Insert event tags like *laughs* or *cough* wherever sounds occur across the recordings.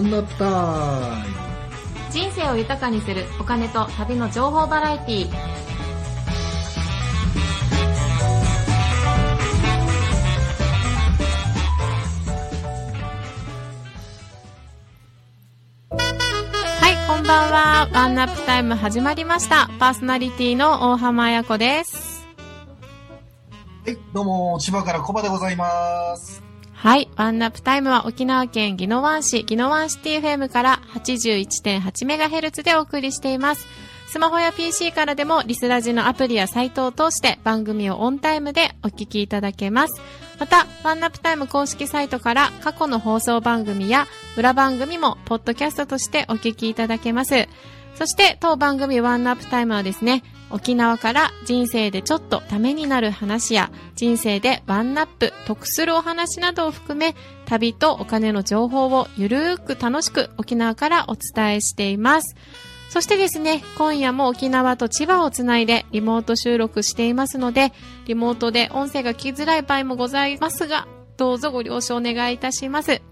ンナタイム。人生を豊かにするお金と旅の情報バラエティー。はいこんばんは。ワンナップタイム始まりました。パーソナリティの大浜彩子です。はい、どうも、千葉からコバでございます。はい。ワンナップタイムは沖縄県宜野湾市、宜野湾シティ FM から 81.8MHz でお送りしています。スマホや PC からでもリスラジのアプリやサイトを通して番組をオンタイムでお聞きいただけます。また、ワンナップタイム公式サイトから過去の放送番組や裏番組もポッドキャストとしてお聞きいただけます。そして、当番組ワンナップタイムはですね、沖縄から人生でちょっとためになる話や、人生でワンナップ、得するお話などを含め、旅とお金の情報をゆるーく楽しく沖縄からお伝えしています。そしてですね、今夜も沖縄と千葉をつないでリモート収録していますので、リモートで音声が聞きづらい場合もございますが、どうぞご了承お願いいたします。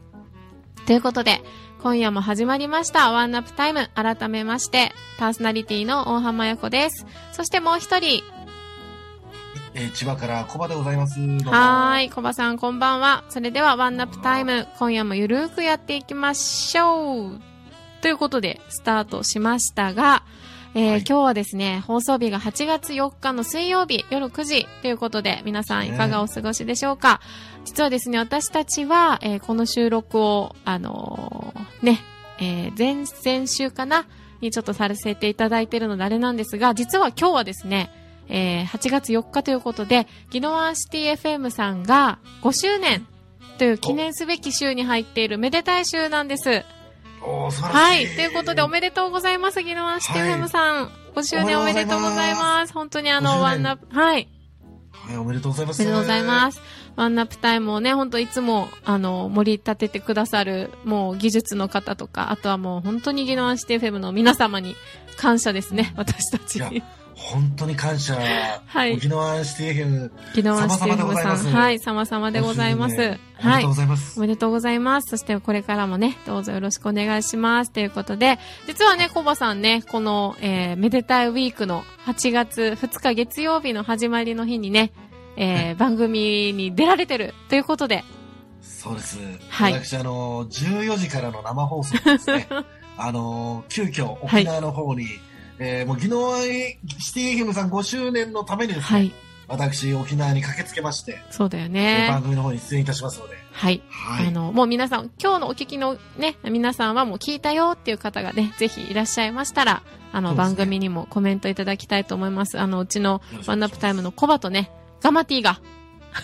ということで、今夜も始まりましたワンナップタイム。改めまして、パーソナリティの大浜彩子です。そしてもう一人、えー千葉からコバでございます。はーい、コバさんこんばんは。それではワンナップタイム、今夜もゆるーくやっていきましょう。ということで、スタートしましたが、えーはい。今日はですね、放送日が8月4日の水曜日夜9時ということで、皆さんいかがお過ごしでしょうか、実はですね、私たちは、えーこの収録を、あのーね、えー前々週かな？にちょっとさせていただいているのであれなんですが、実は今日はですね、えー8月4日ということで、ギノワンシティ FM さんが5周年という記念すべき週に入っているめでたい週なんです。はい。ということで、おめでとうございます、宜野湾シティ FM さん。5周年おめでとうございます。本当にあ5の、ワンナップ、はい。はい、おめでとうございます。。おめでとうございますす。ワンナップタイムをね、本当いつも、あの、盛り立ててくださる、もう技術の方とか、あとはもう本当にギノワンシティ FM の皆様に感謝ですね、私たち本当に感謝。はい沖縄シティ FM。ギノワンシティ FM さん、ざいますはい、様々でございます。5周年おめはいでとうご。ざいます。おめでとうございます。そしてこれからもね、どうぞよろしくお願いします。ということで、実はね、コバさんね、この、えー、めでたいウィークの8月2日月曜日の始まりの日にね、えー、番組に出られてるということで、そうです。はい私、あの、14時からの生放送ですね。*laughs* あの、急遽沖縄の方に、えーもう、技能シティ FM さん5周年のためにですね、はい、私、沖縄に駆けつけまして、そうだよえーね番。組の方に出演いたしますので、はい。はい。あの、もう皆さん、今日のお聞きのね、皆さんはもう聞いたよっていう方がね、ぜひいらっしゃいましたら、あの、ね番組にもコメントいただきたいと思います。あの、うちのワンナップタイムのコバとね、ガマティが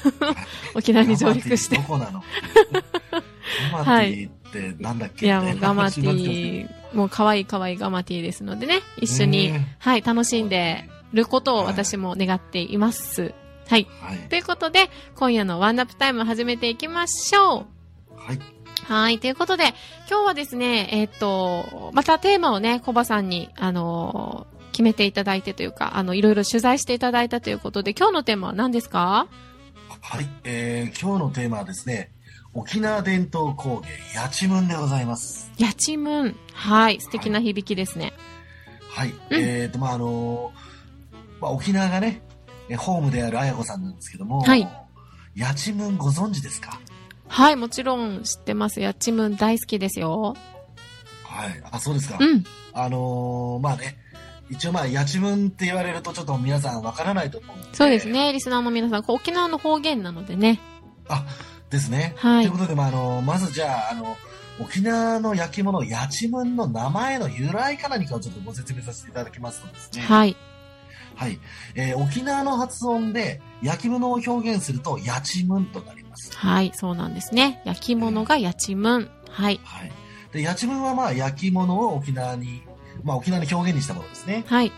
*laughs* 沖縄に上陸してどこなの？*laughs* ガマティってなんだっけいや、もうガマティ、*laughs* もう可愛い可愛いガマティですのでね、一緒に、ねはい、楽しんでることを私も願っています。はい。はい。ということで、今夜のワンナップタイム始めていきましょう。はい。はい。ということで、今日はですね、えーっと、またテーマをね、コバさんに、あのー決めていただいてというか、あの、いろいろ取材していただいたということで、今日のテーマは何ですか？はい。えー、今日のテーマはですね、沖縄伝統工芸、やちむんでございます。やちむん。はい。素敵な響きですね。はい。えーと、まあ、あのーまあ、沖縄がね、えホームである綾子さんなんですけども、はい。やちむんご存知ですか？はい、もちろん知ってます。やちむん大好きですよ。はい。あ、そうですか。うん。あのーまあね、一応まあ、やちむんって言われるとちょっと皆さんわからないと思うんで。そうです。ね。リスナーの皆さん、沖縄の方言なのでね。あ、ですね。はいということで、まあ、あの、まずじゃあ、あの、沖縄の焼き物、やちむんの名前の由来か何かをちょっとご説明させていただきますとですね。はい。はい。えー沖縄の発音で焼き物を表現すると、やちむんとなります。はい、そうなんですね。焼き物がやちむん。はい。はい。で、やちむんはまあ、焼き物を沖縄に、まあ、沖縄に表現にしたものですね。はい。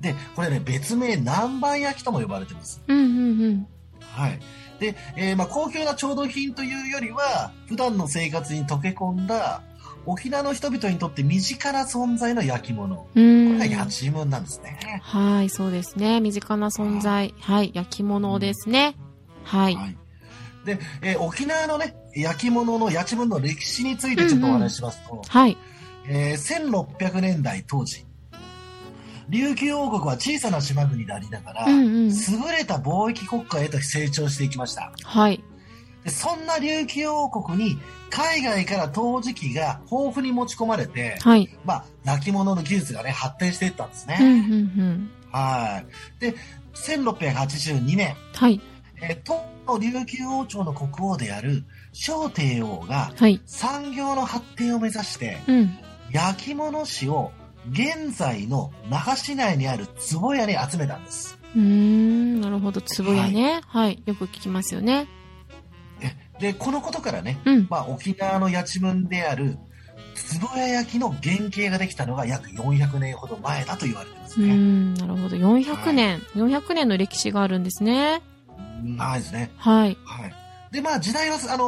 で、これね、別名、南蛮焼きとも呼ばれてます。うん、うん、うん。はい。で、えーまあ、高級な調度品というよりは、普段の生活に溶け込んだ、沖縄の人々にとって身近な存在の焼き物。こうーん。れがやちむんなんですね。はい、そうですね。身近な存在。はい、焼き物ですね。はい。はい。で、えー沖縄のね、焼き物のやちむんの歴史についてちょっとお話ししますと、はい。えー1600年代当時、琉球王国は小さな島国でありながら、うんうん。優れた貿易国家へと成長していきました。はい。でそんな琉球王国に海外から陶磁器が豊富に持ち込まれて、はい。まあ、焼き物の技術がね、発展していったんですね。うん、うん、うん。はい。で、1682年、はい。えー当の琉球王朝の国王である小帝王がはい。産業の発展を目指して、うん。焼き物師を現在の那覇市内にある壺屋に集めたんです。うーん、なるほど。壺屋ね。はい。よく聞きますよね。えで、このことからね、うん。まあ、沖縄のやちむんである壺屋焼きの原型ができたのが約400年ほど前だと言われてますね。うーん、なるほど。400年。400年の歴史があるんですね。長いですね。はい。はい。で、まあ時代は、あの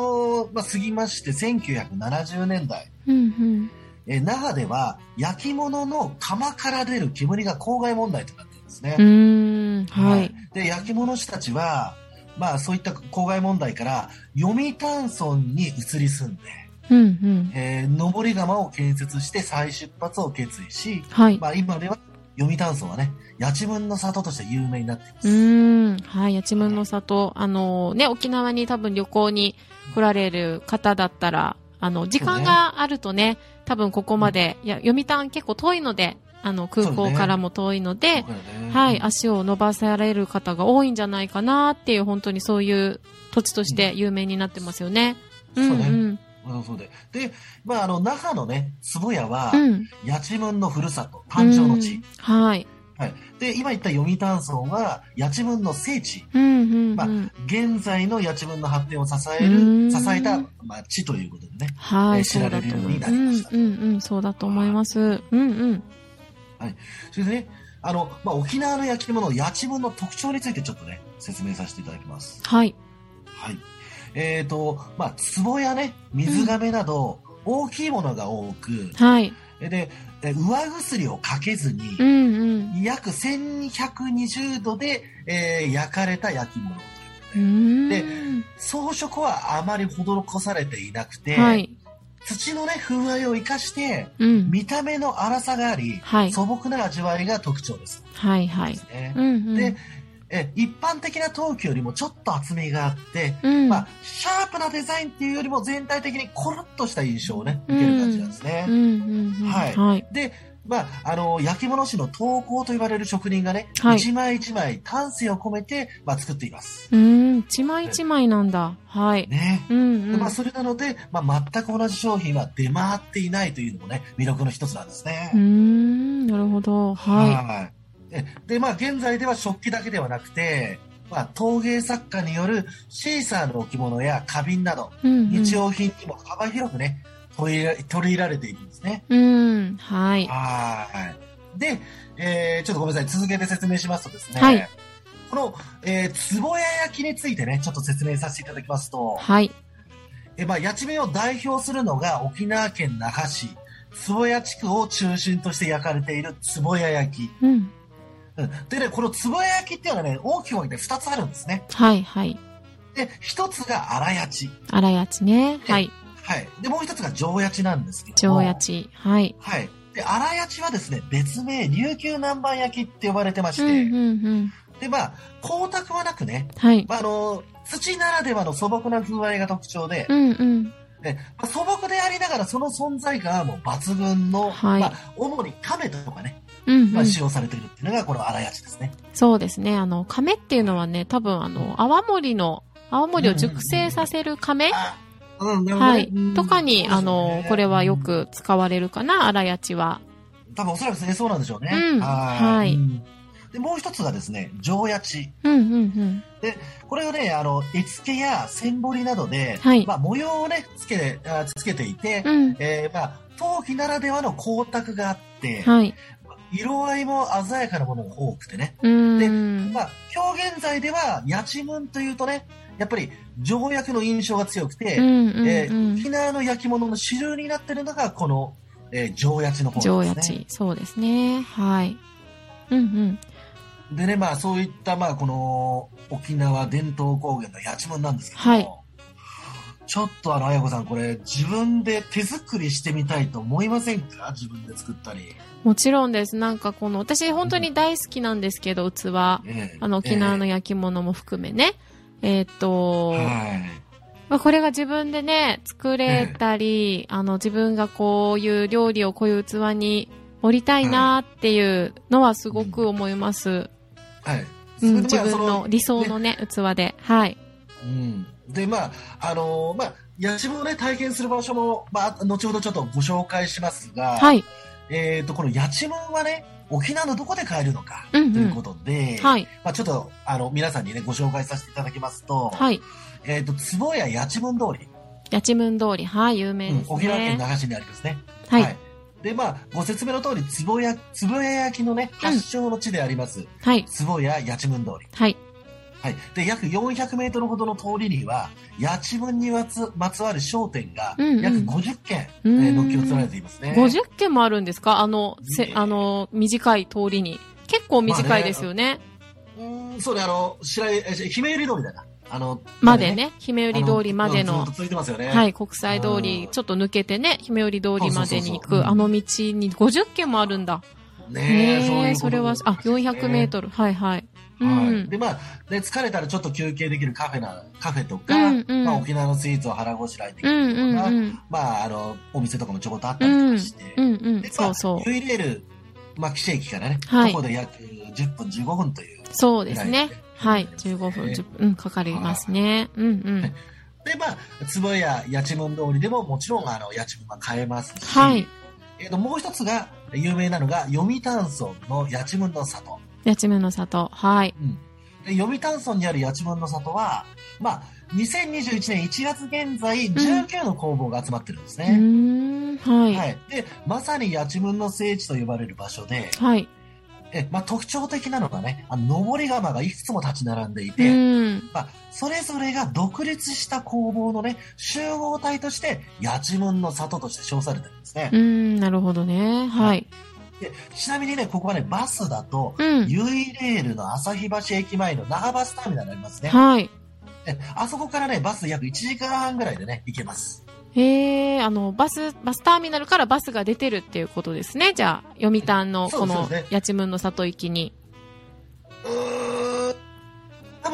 ーまあ過ぎまして1970年代、うん、うん。えー那覇では焼き物の釜から出る煙が公害問題となってるんですねう。ーん、はい。。で、焼き物師たちは、まあそういった公害問題から読谷村に移り住んで、うん、うん。えー登り窯を建設して再出発を決意し、はい。まあ今では読谷村はね、八千分の里として有名になっています。うーん。はい。八千の里。あのね、沖縄に多分旅行に来られる方だったら、あの、時間があるとね、多分ここまで、いや、読谷結構遠いので、あの、空港からも遠いので、ねはい、足を伸ばされる方が多いんじゃないかなっていう、本当にそういう土地として有名になってますよね。うん、そうねうん。うんそうで。で、まああの、那覇のね、壺屋は、うん。八千分のふるさと、誕生の地。うんはい。はい。で、今言った読谷村は、八千分の聖地。うん、うん、まあうん。現在の八千分の発展を支えうる、ん支えた、まあ、地ということでね。はい、えー知られるようになりましたうん、うん、うん、そうだと思います。うん、うん。それでね、あの、まあ、沖縄の焼き物、八千分の特徴についてちょっとね、説明させていただきます。はい。はい。えっ、と、まあ、壺やね、水亀など、大きいものが多く、はい。で、で上薬をかけずに、うん、うん。約1220度で、えー焼かれた焼き物。で装飾はあまり施されていなくて、はい。土のね、風合いを生かして、うん。見た目の粗さがあり、はい素朴な味わいが特徴です。はい、はい。ねうん、うん。で、え一般的な陶器よりもちょっと厚みがあって、うん。まあ、シャープなデザインっていうよりも全体的にコロッとした印象をね、受ける感じなんですね。はいはい。で、まあ、あの、焼き物師の陶工と言われる職人がね、はい一枚一枚丹精を込めて、まあ、作っています。うーん、一枚一枚なんだ。はい。ね。うん、うん。でまあ、それなので、まあ、全く同じ商品は出回っていないというのもね、魅力の一つなんですねうー。ん、なるほど。ははい。でで、まあ、現在では食器だけではなくて、まあ、陶芸作家によるシーサーの置物や花瓶など、い。うん、うん。日用品にも幅広くね、取り入れ取り入れられているんですね。うん、はい。はい。で、えー、ちょっとごめんなさい、続けて説明しますとですね、はいこの、えー、壺屋焼きについてね、ちょっと説明させていただきますと、はい。えーまあ、八千目を代表するのが沖縄県那覇市、壺屋地区を中心として焼かれている壺屋焼き。うん。うんでね、この壺屋焼きっていうのはね、大きく分けて2つあるんですね。はい、はい。で、1つが荒八ち。荒やちね。はい。はい。で、もう1つが上八ちなんですけども。上やち。はい。はい。で、荒八ちはですね、別名、琉球南蛮焼きって呼ばれてまして、うん、うん、うん。で、まあ、光沢はなくね、はい。まあ、あの、土ならではの素朴な風合いが特徴で、うん、うん。でまあ、素朴でありながらその存在感はもう抜群の、はいまあ、主に亀とかね、うん、まあ、うん。使用されているっていうのがこの荒八ですね。そうですね。あの、亀っていうのはね、多分あの、泡盛の、泡盛を熟成させる亀？あ、うん、なるほどねはいうん。とかに、ねの、これはよく使われるかな、荒やちは。多分おそらくね、そうなんでしょうね。うんはいうんで、もう一つがですね、上八ち。うん、うん、うん。これをね、あの、絵付けや線彫りなどで、はいまあ、模様をね、つけ、あつけていて、うん。えーまあ、陶器ならではの光沢があって、はい。色合いも鮮やかなものが多くてね。うーん。まあ、今日現在では、八千文というとね、やっぱり条約の印象が強くて、うん、うん、え。沖縄の焼き物の主流になってるのが、この、えー、上八の方ですね。ち。そうですね。はい。うん、うん。でね、まあ、そういった、まあ、この、沖縄伝統工芸の八千文なんですけども、はいちょっとあの、あやこさん、これ、自分で手作りしてみたいと思いませんか？自分で作ったり。もちろんです。なんかこの、私本当に大好きなんですけど、器。あええの、沖縄のえ焼き物も含めね。えーっと、えはい。まあ、これが自分でね、作れたり、あの、自分がこういう料理をこういう器に盛りたいなっていうのはすごく思います。はい。うん、自分の理想のね、器で。はい。うん。で、まあ、あのーまあ、ヤチムをね、体験する場所も、まあ、後ほどちょっとご紹介しますが、はい。えっ、と、このヤチムはね、沖縄のどこで買えるのか、うんうんということで、はい。まあ、ちょっと、あの、皆さんにね、ご紹介させていただきますと、はい。えっ、と、坪谷八幡通り、八幡通り。はい、有名ですうん沖縄県ね。那覇市にありますね。はい。で、まあ、ご説明の通り、坪谷、坪谷焼のね、発祥の地であります、はい。坪谷八幡通り。はい。はい。で、約400メートルほどの通りには、八幡にまつまつわる商店が、うんうん約50軒、うーんえー軒を連ねていますね。50軒もあるんですか？あの、せね、あの、短い通りに。結構短いですよね。うーん、そうね、あの、白井、え姫百合通りだな。あの、までね。姫売り通りまでのあずっと。続いてますよね。。はいい、国際通りう、んちょっと抜けてね、姫売り通りまでに行く、あの道に50軒もあるんだ。ねえ、そういうへえ、ことそれは、あ、400メートル。はいはい。うはい。ん。で、まあ、ね、疲れたらちょっと休憩できるカフェな、カフェとか、うんうんまあ、沖縄のスイーツを腹ごしらえできうんうるような、んうん。まあ、あの、お店とかもちょこっとあったうんりとかして、うんうんで。そうそうまあ、。ユイレール、まあ、岸駅からね、はいここで約10分、15分という。そうですね。はい。15分、10分、うん、かかりますね。うんうん。で、まあ、坪谷八幡通りでももちろん、あの、八幡は買えますし、はい。えっ、と、もう一つが、有名なのが、読谷村の八幡の里。八幡の里。はい。うん。で読谷村にある八幡の里は、まあ、2021年1月現在、19の工房が集まってるんですうね。ーん。はい。はい。で、まさに八幡の聖地と呼ばれる場所で、はい。え、まあ、特徴的なのがね、あの、登り窯がいくつも立ち並んでいうて、ん。まあ、それぞれが独立した工房のね、集合体として、八幡の里として称されてるんですね。うん、なるほどね。はい。でちなみにね、ここはね、バスだと、うん。ユイレールの旭橋駅前の那覇バスターミナルありますね。はい。えあそこからね、バス約1時間半ぐらいでね、行けます。へえ、あの、バス、バスターミナルからバスが出てるっていうことですね。じゃあ、読谷のこの八幡の里行きに。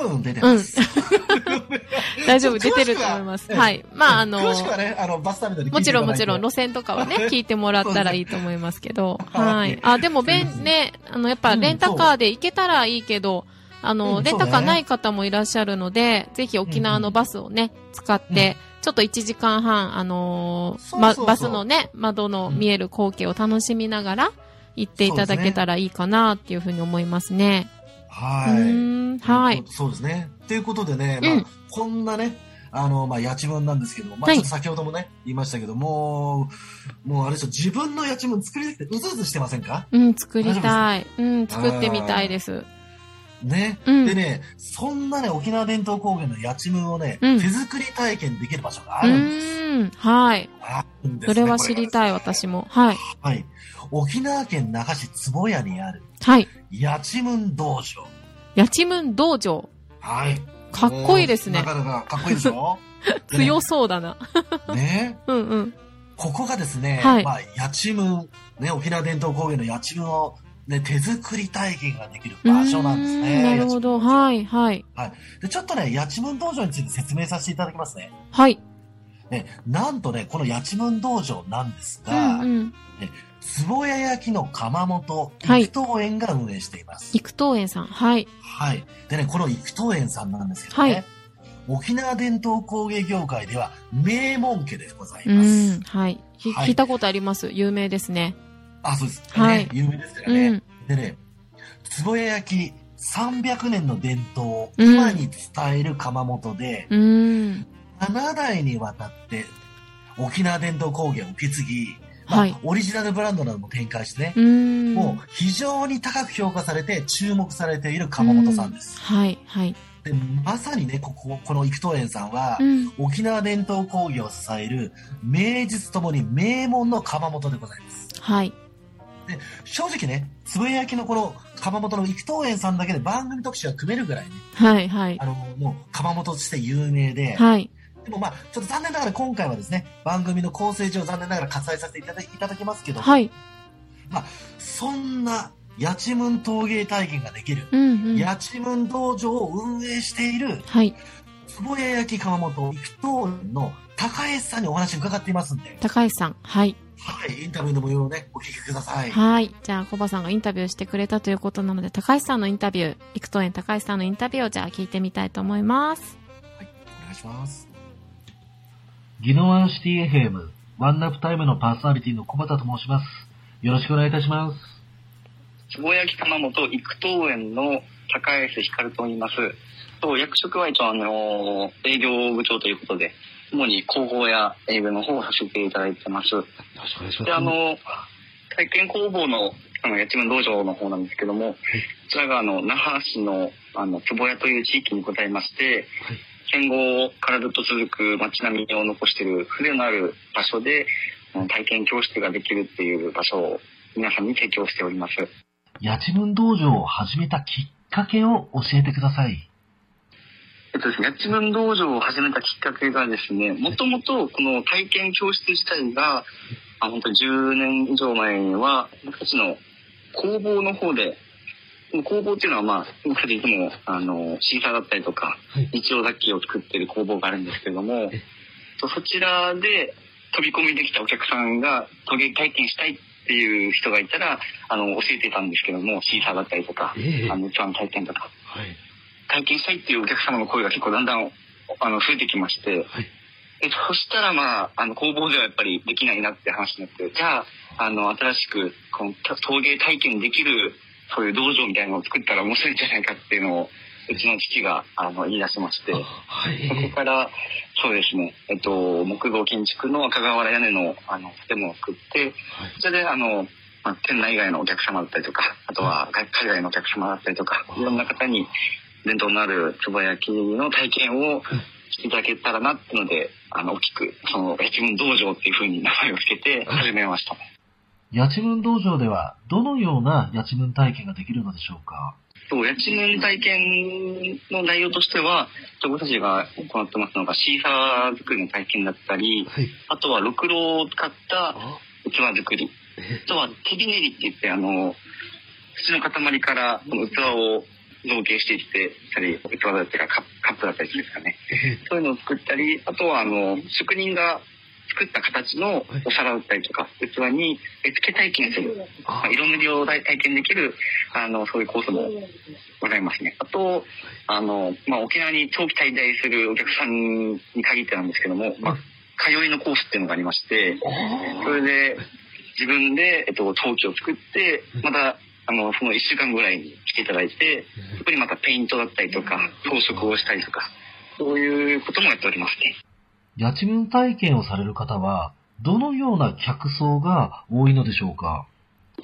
分出てます。*laughs* 大丈夫、出てると思います。ははい。まあ、あの、詳しくはね、あの、バスターミナもちろんもちろん路線とかはね、*laughs* 聞いてもらったらいいと思いますけど。はいはい。あ、でも、べん、ね、あの、やっぱレンタカーで行けたらいいけど、あうの、んレンタカーない方もいらっしゃるので、ぜひ沖縄のバスをね、使って、ちょっと1時間半、あのーま、バスのね、窓の見える光景を楽しみながら行っていただけたらいいかなっていうふうに思いますね。はい。はい。そうですね。ということでね、まあ、うんこんなね、あの、まあ、八幡なんですけども、まあ、はいちょっと先ほどもね、言いましたけども、もう、あれでしょ、自分の八幡作りたくてうずうずしてませんか？うん、作りたい。うん、作ってみたいです。ね。うんでね、そんなね、沖縄伝統工芸の八幡をね、うん手作り体験できる場所がうあるんです。はい。あるんですねそれは知りたい、これが私も。はい。はい。沖縄県那覇市坪谷にあるはい。八幡道場。八幡道場。はい。かっこいいですねな。かなかかっこいいでしょ？*laughs* 強そうだな。*laughs* ね。うんうん。ここがですね、はいまあ、八幡、ね、沖縄伝統工芸の八幡を、ね、手作り体験ができる場所なんですね。んなるほど。はい、はい。で、ちょっとね、八幡道場について説明させていただきますね。はい。ね、なんとね、この八幡道場なんですうが、んうん。壺屋焼きの窯元、はい育東園が運営しています。育東園さん。はい。はい。でね、この育東園さんなんですけどね、はい沖縄伝統工芸業界では名門家でございます。ん。はい。ひはい聞いたことあります。有名ですね。あ、そうです。はいね、有名ですからうね。ん。でね、壺屋焼き300年の伝統をうん今に伝える窯元で、うーん。7代にわたって沖縄伝統工芸を受け継ぎ、まあはいオリジナルブランドなども展開してね。もう非常に高く評価されて注目されている窯元さんです。はい、はい。でまさにね、ここ、この育東園さんは、うん。沖縄伝統工芸を支える名実ともに名門の窯元でございます。はい。正直ね、つぶやきのこの窯元の育東園さんだけで番組特集が組めるぐらいね、はい、はい。あの、もう窯元として有名で、はい。でもまあ、ちょっと残念ながら今回はですね、番組の構成上残念ながら割愛させていただいただきますけど、はい。そんな、八千文陶芸体験ができる、うんうん。八千文道場を運営している、はい。坪谷焼窯元育東園の高橋さんにお話を伺っていますんで、高橋さん。はい。はい、インタビューの模様をね、お聞きください。はい。じゃあ、コバさんがインタビューしてくれたということなので、高橋さんのインタビュー、陸東園高橋さんのインタビューをじゃあ聞いてみたいと思います。お願いします。ギノワンシティ FM、ワンナップタイムのパーソナリティの小畑と申します。よろしくお願いいたします。つぼ焼き窯元育東園の高安光と言います。と役職は一応あの営業部長ということで、主に広報や営業の方をさせていただいてます。よろしくお願いしで、あの、体験工房の、あの、八千文道場の方なんですけども、こちらがあの、那覇市の、あの、坪谷という地域にございまして、戦後からずっと続く街並みを残している風情のある場所で、体験教室ができるっていう場所を皆さんに提供しております。八千文道場を始めたきっかけを教えてください。えっとですね、八千文道場を始めたきっかけがですね、もともとこの体験教室自体が、あ本当に10年以上前には、僕たちの工房の方で、工房っていうのはまあ、僕たちいつも、あの、シーサーだったりとか、はい日用雑器を作ってる工房があるんですけれどもそちらで飛び込みできたお客さんが陶芸体験したいっていう人がいたら、あの、教えてたんですけども、シーサーだったりとか、ええあの、器の体験とか、はい。体験したいっていうお客様の声が結構だんだんあの増えてきまして、はい。えそしたらまあ、あの工房ではやっぱりできないなって話になって、じゃあ、あの、新しくこのた陶芸体験できるそういう道場みたいなのを作ったら面白いんじゃないかっていうのを、うちの父があの言い出しまして、はい。そこから、そうですね、えっと、木造建築の赤瓦屋根のあの建物を作って、そちらであの、まあ、県内外のお客様だったりとか、あとは外海外のお客様だったりとか、い。ろんな方に伝統のある壺焼きの体験をしていただけたらなっていうので、あの、大きく、その、八文道場っていうふうに名前を付けて始めました。八千文道場では、どのような八千文体験ができるのでしょうか？そう、八文体験の内容としては、僕たちが行ってますのが、シーサー作りの体験だったり、はい。あとは、ろくろを使った器作り。あとは手びねりって言って、あの、土の塊からこの器を造形していってたり、器だったりカップカップだったりするんですかね。そういうのを作ったり、あとはあの、職人が作った形のお皿だったりとか、器に絵付け体験する、まあ、色塗りを体験できる、あの、そういうコースもございますね。あと、あの、まあ、沖縄に長期滞在するお客さんに限ってなんですけども、まあ、通いのコースっていうのがありまして、それで自分で、えっと、陶器を作って、また、あの、その1週間ぐらいに来ていただいて、そこにまたペイントだったりとか、装飾をしたりとか、そういうこともやっておりますね。八千文体験をされる方は、どのような客層が多いのでしょうか？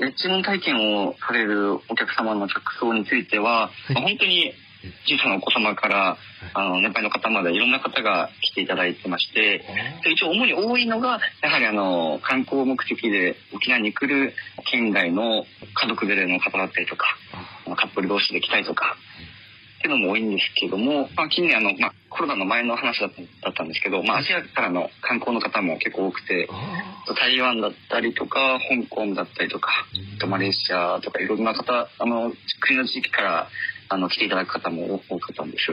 八文体験をされるお客様の客層については、まあ本当に小さなお子様から、あの、年配の方までいろんな方が来ていただいてまして、で一応主に多いのが、やはりあの、観光目的で沖縄に来る県外の家族連れの方だったりとか、カップル同士で来たりとか、っていうのも多いんですけども、まあ近年あの、まあコロナの前の話だったんですけど、まあアジアからの観光の方も結構多くて、台湾だったりとか、香港だったりとか、マレーシアとかいろんな方、あの、国の地域から、あの、来ていただく方も多かったんです。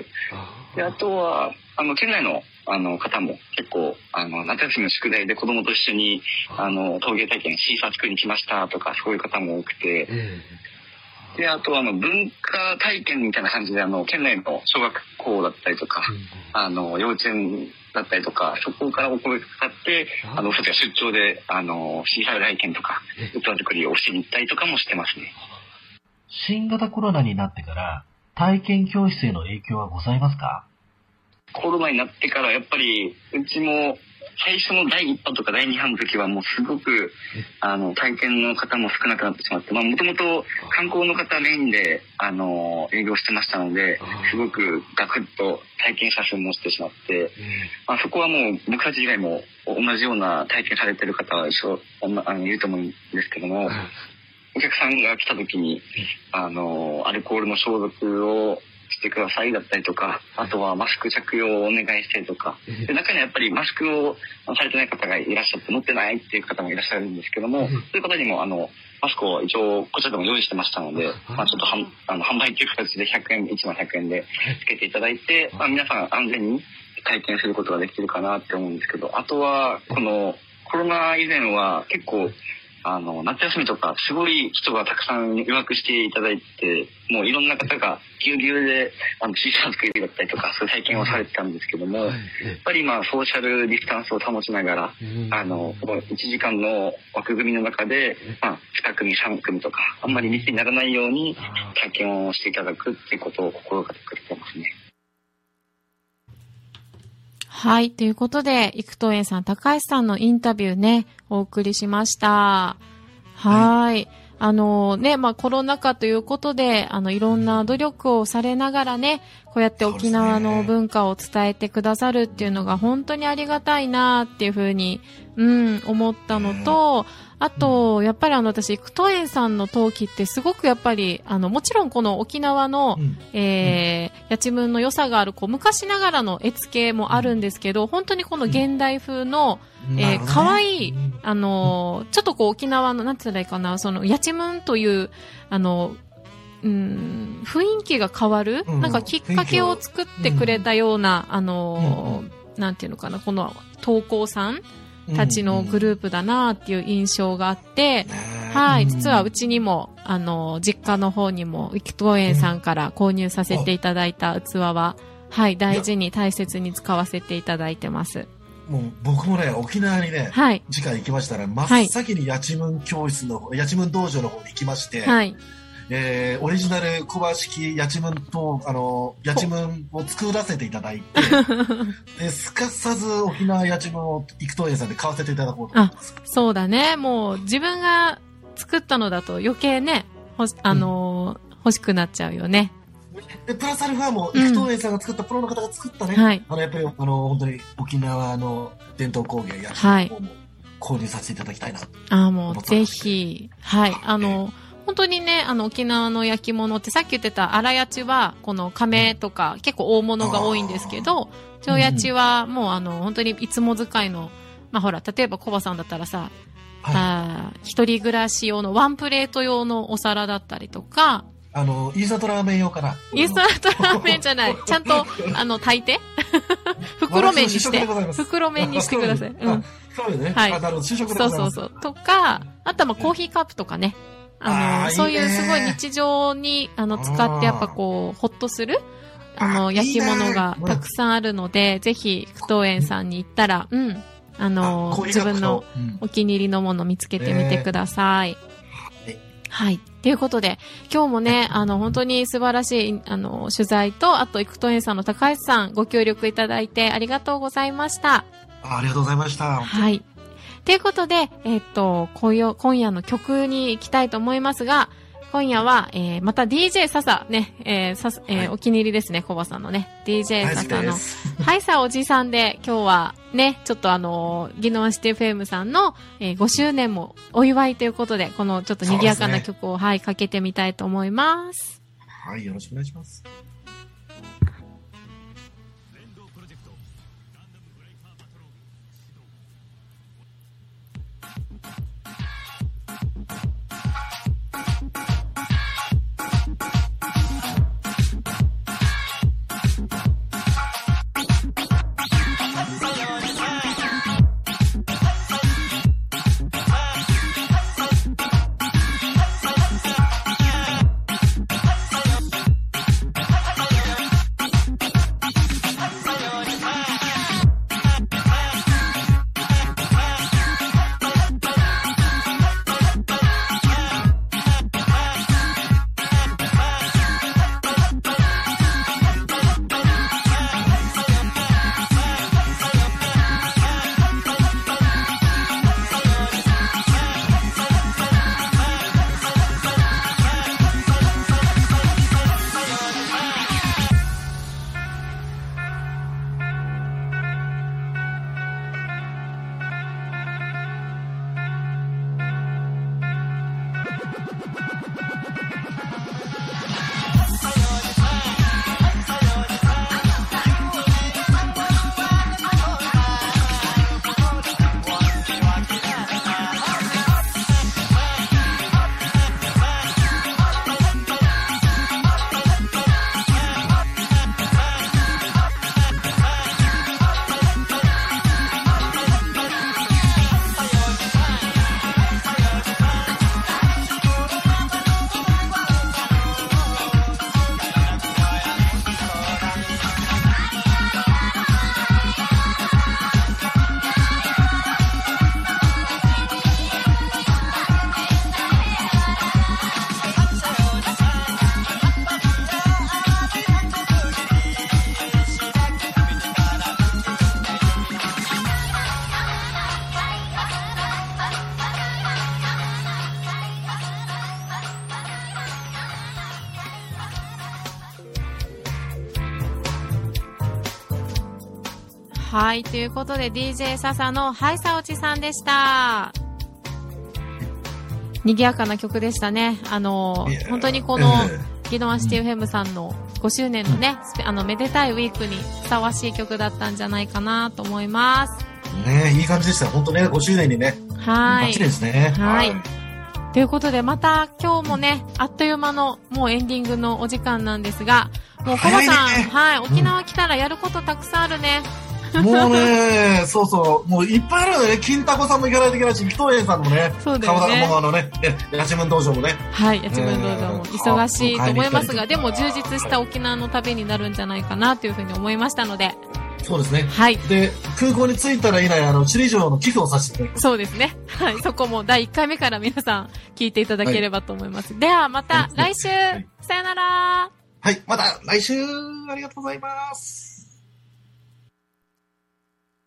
で、あとは、あの、県内の、あの、方も結構、あの、夏休みの宿題で子供と一緒に、あの、陶芸体験、シーサー作りに来ましたとか、そういう方も多くて、で、あと、あの、文化体験みたいな感じで、あの、県内の小学校だったりとか、あの、幼稚園だったりとか、そこからお声がかかって、あの、僕たちが出張で、あの、シーサー体験とか、器作りをしに行ったりとかもしてますね。新型コロナになってから、体験教室への影響はございますか？コロナになってから、やっぱり、うちも、最初の第1波とか第2波の時はもうすごく、あの、体験の方も少なくなってしまって、まあ、もともと観光の方メインで、あの、営業してましたので、すごくガクッと体験者数もしてしまって、まあ、そこはもう僕たち以外も同じような体験されてる方は一緒、あの、いると思うんですけども、お客さんが来た時に、あの、アルコールの消毒をしてくださいだったりとか、あとはマスク着用をお願いしてとか、で中にはやっぱりマスクをされてない方がいらっしゃって持ってないっていう方もいらっしゃるんですけども、そういう方にもあの、マスクを一応こちらでも用意してましたので、まあちょっとはんあの販売という形で100円、1枚100円でつけていただいて、まあ皆さん安全に体験することができてるかなって思うんですけど、あとは、このコロナ以前は結構、あの、夏休みとか、すごい人がたくさん予約していただいて、もういろんな方がぎゅうぎゅうで、あの、小さな作りだったりとか、そういう体験をされてたんですけども、やっぱり今、ソーシャルディスタンスを保ちながら、あの、この1時間の枠組みの中で、まあ、2組、3組とか、あんまり密にならないように体験をしていただくっていうことを心がけてくれてますね。はい。ということで、生東園さん、高橋さんのインタビューね、お送りしました。はい。あのね、まあコロナ禍ということで、あのいろんな努力をされながらね、こうやって沖縄の文化を伝えてくださるっていうのが本当にありがたいなっていうふうに、うん、思ったのと、あと、やっぱりあの私、クトエンさんの陶器ってすごくやっぱり、あの、もちろんこの沖縄の、うん。えー、八千文の良さがある、こう、昔ながらの絵付けもあるんですけど、本当にこの現代風の、えー、可愛い、あのー、ちょっとこう沖縄の、なんて言ったらいいかな、その、やちむんという、あの、うん、雰囲気が変わる、うんなんかきっかけを作ってくれたような、あのー、なんていうのかな、この投稿さんたちのグループだなっていう印象があって、はい、実はうちにも、あの、実家の方にも、ウキト園さんから購入させていただいた器は、はい、大事に大切に使わせていただいてます。もう僕もね、沖縄にね、はい、次回行きましたら、真っ先に八千文教室の方、八千文道場の方に行きまして、はい、えーオリジナル小葉式八千文と、あの、八千文を作らせていただいて、*laughs* で、すかさず沖縄八千文を幾東園さんで買わせていただこうと思います。そうだね。もう自分が作ったのだと余計ね、ほし、あのー欲しくなっちゃうよね。で、プラスアルファも、うん。幾東園さんが作った、プロの方が作ったね、はい。あの、やっぱり、あの、本当に沖縄の伝統工芸や、はい。も購入させていただきたいな。ああ、もうぜひ、はい、あの、本当にね、あの、沖縄の焼き物ってさっき言ってた荒八ちは、この亀とか、結構大物が多いんですけど、蝶八ちはもうあの、本当にいつも使いの、まあほら、例えばコバさんだったらさ、はい。あー一人暮らし用のワンプレート用のお皿だったりとか、あの、イースタントラーメン用かな？インスタントラーメンじゃない。*laughs* ちゃんと、あの、炊いて？*laughs* 袋麺にして？袋麺にしてください。うんあ。そうよね。はいあなるほど、主食でそう。そうそう。とか、あとはまあコーヒーカップとかね。あの、そういうすごい日常に、あの、使ってやっぱこう、ほっとする、あの、焼き物がたくさんあるので、ぜひ、福東園さんに行ったら、うん、あの自分のうんお気に入りのもの見つけてみてください。はい。ということで、今日もね、*laughs* あの、本当に素晴らしい、あの、取材と、あと、イクトエンさんの高橋さん、ご協力いただいてありがとうございました。あありがとうございました。はい。ということで、えっと、今夜今夜の曲に行きたいと思いますが、今夜は、えー、また DJ 笹ね、えー、さすえーはいお気に入りですね、コバさんのね。DJ 笹の、です。はいさおじさんで、今日はね、ちょっとあのー、ギノワンシティフェムさんの、えー、5周年もお祝いということで、このちょっと賑やかな曲を、はい、かけてみたいと思います。はい、よろしくお願いします。ということで DJ 笹のハイサオチさんでした。賑やかな曲でしたね。あの本当にこの、えギノワンシティフェムさんの5周年のね、あの、めでたいウィークにふさわしい曲だったんじゃないかなと思います。えねいい感じでした。本当ね、5周年にね、はいバッチリ。ですね。はいということで、また今日もね、あっという間のもうエンディングのお時間なんですが、もうコバさん、ねはい、沖縄来たらやることたくさんあるね。*laughs* もうね、そうそう、もういっぱいあるよね。金太子さんも行かないといけないし、紀藤園さんもね、そうだよね川田もあのね、え八幡道場もね、はい、八幡道場も忙しいと思いますが、うんでも充実した沖縄の旅になるんじゃないかなというふうに思いましたので、そうですね。はい。で、空港に着いたらいない、あの、首里城の寄付をさせて。そうですね。はい。そこも第1回目から皆さん聞いていただければと思います。ではまたはい来週、はいさよならはい、また来週、ありがとうございます。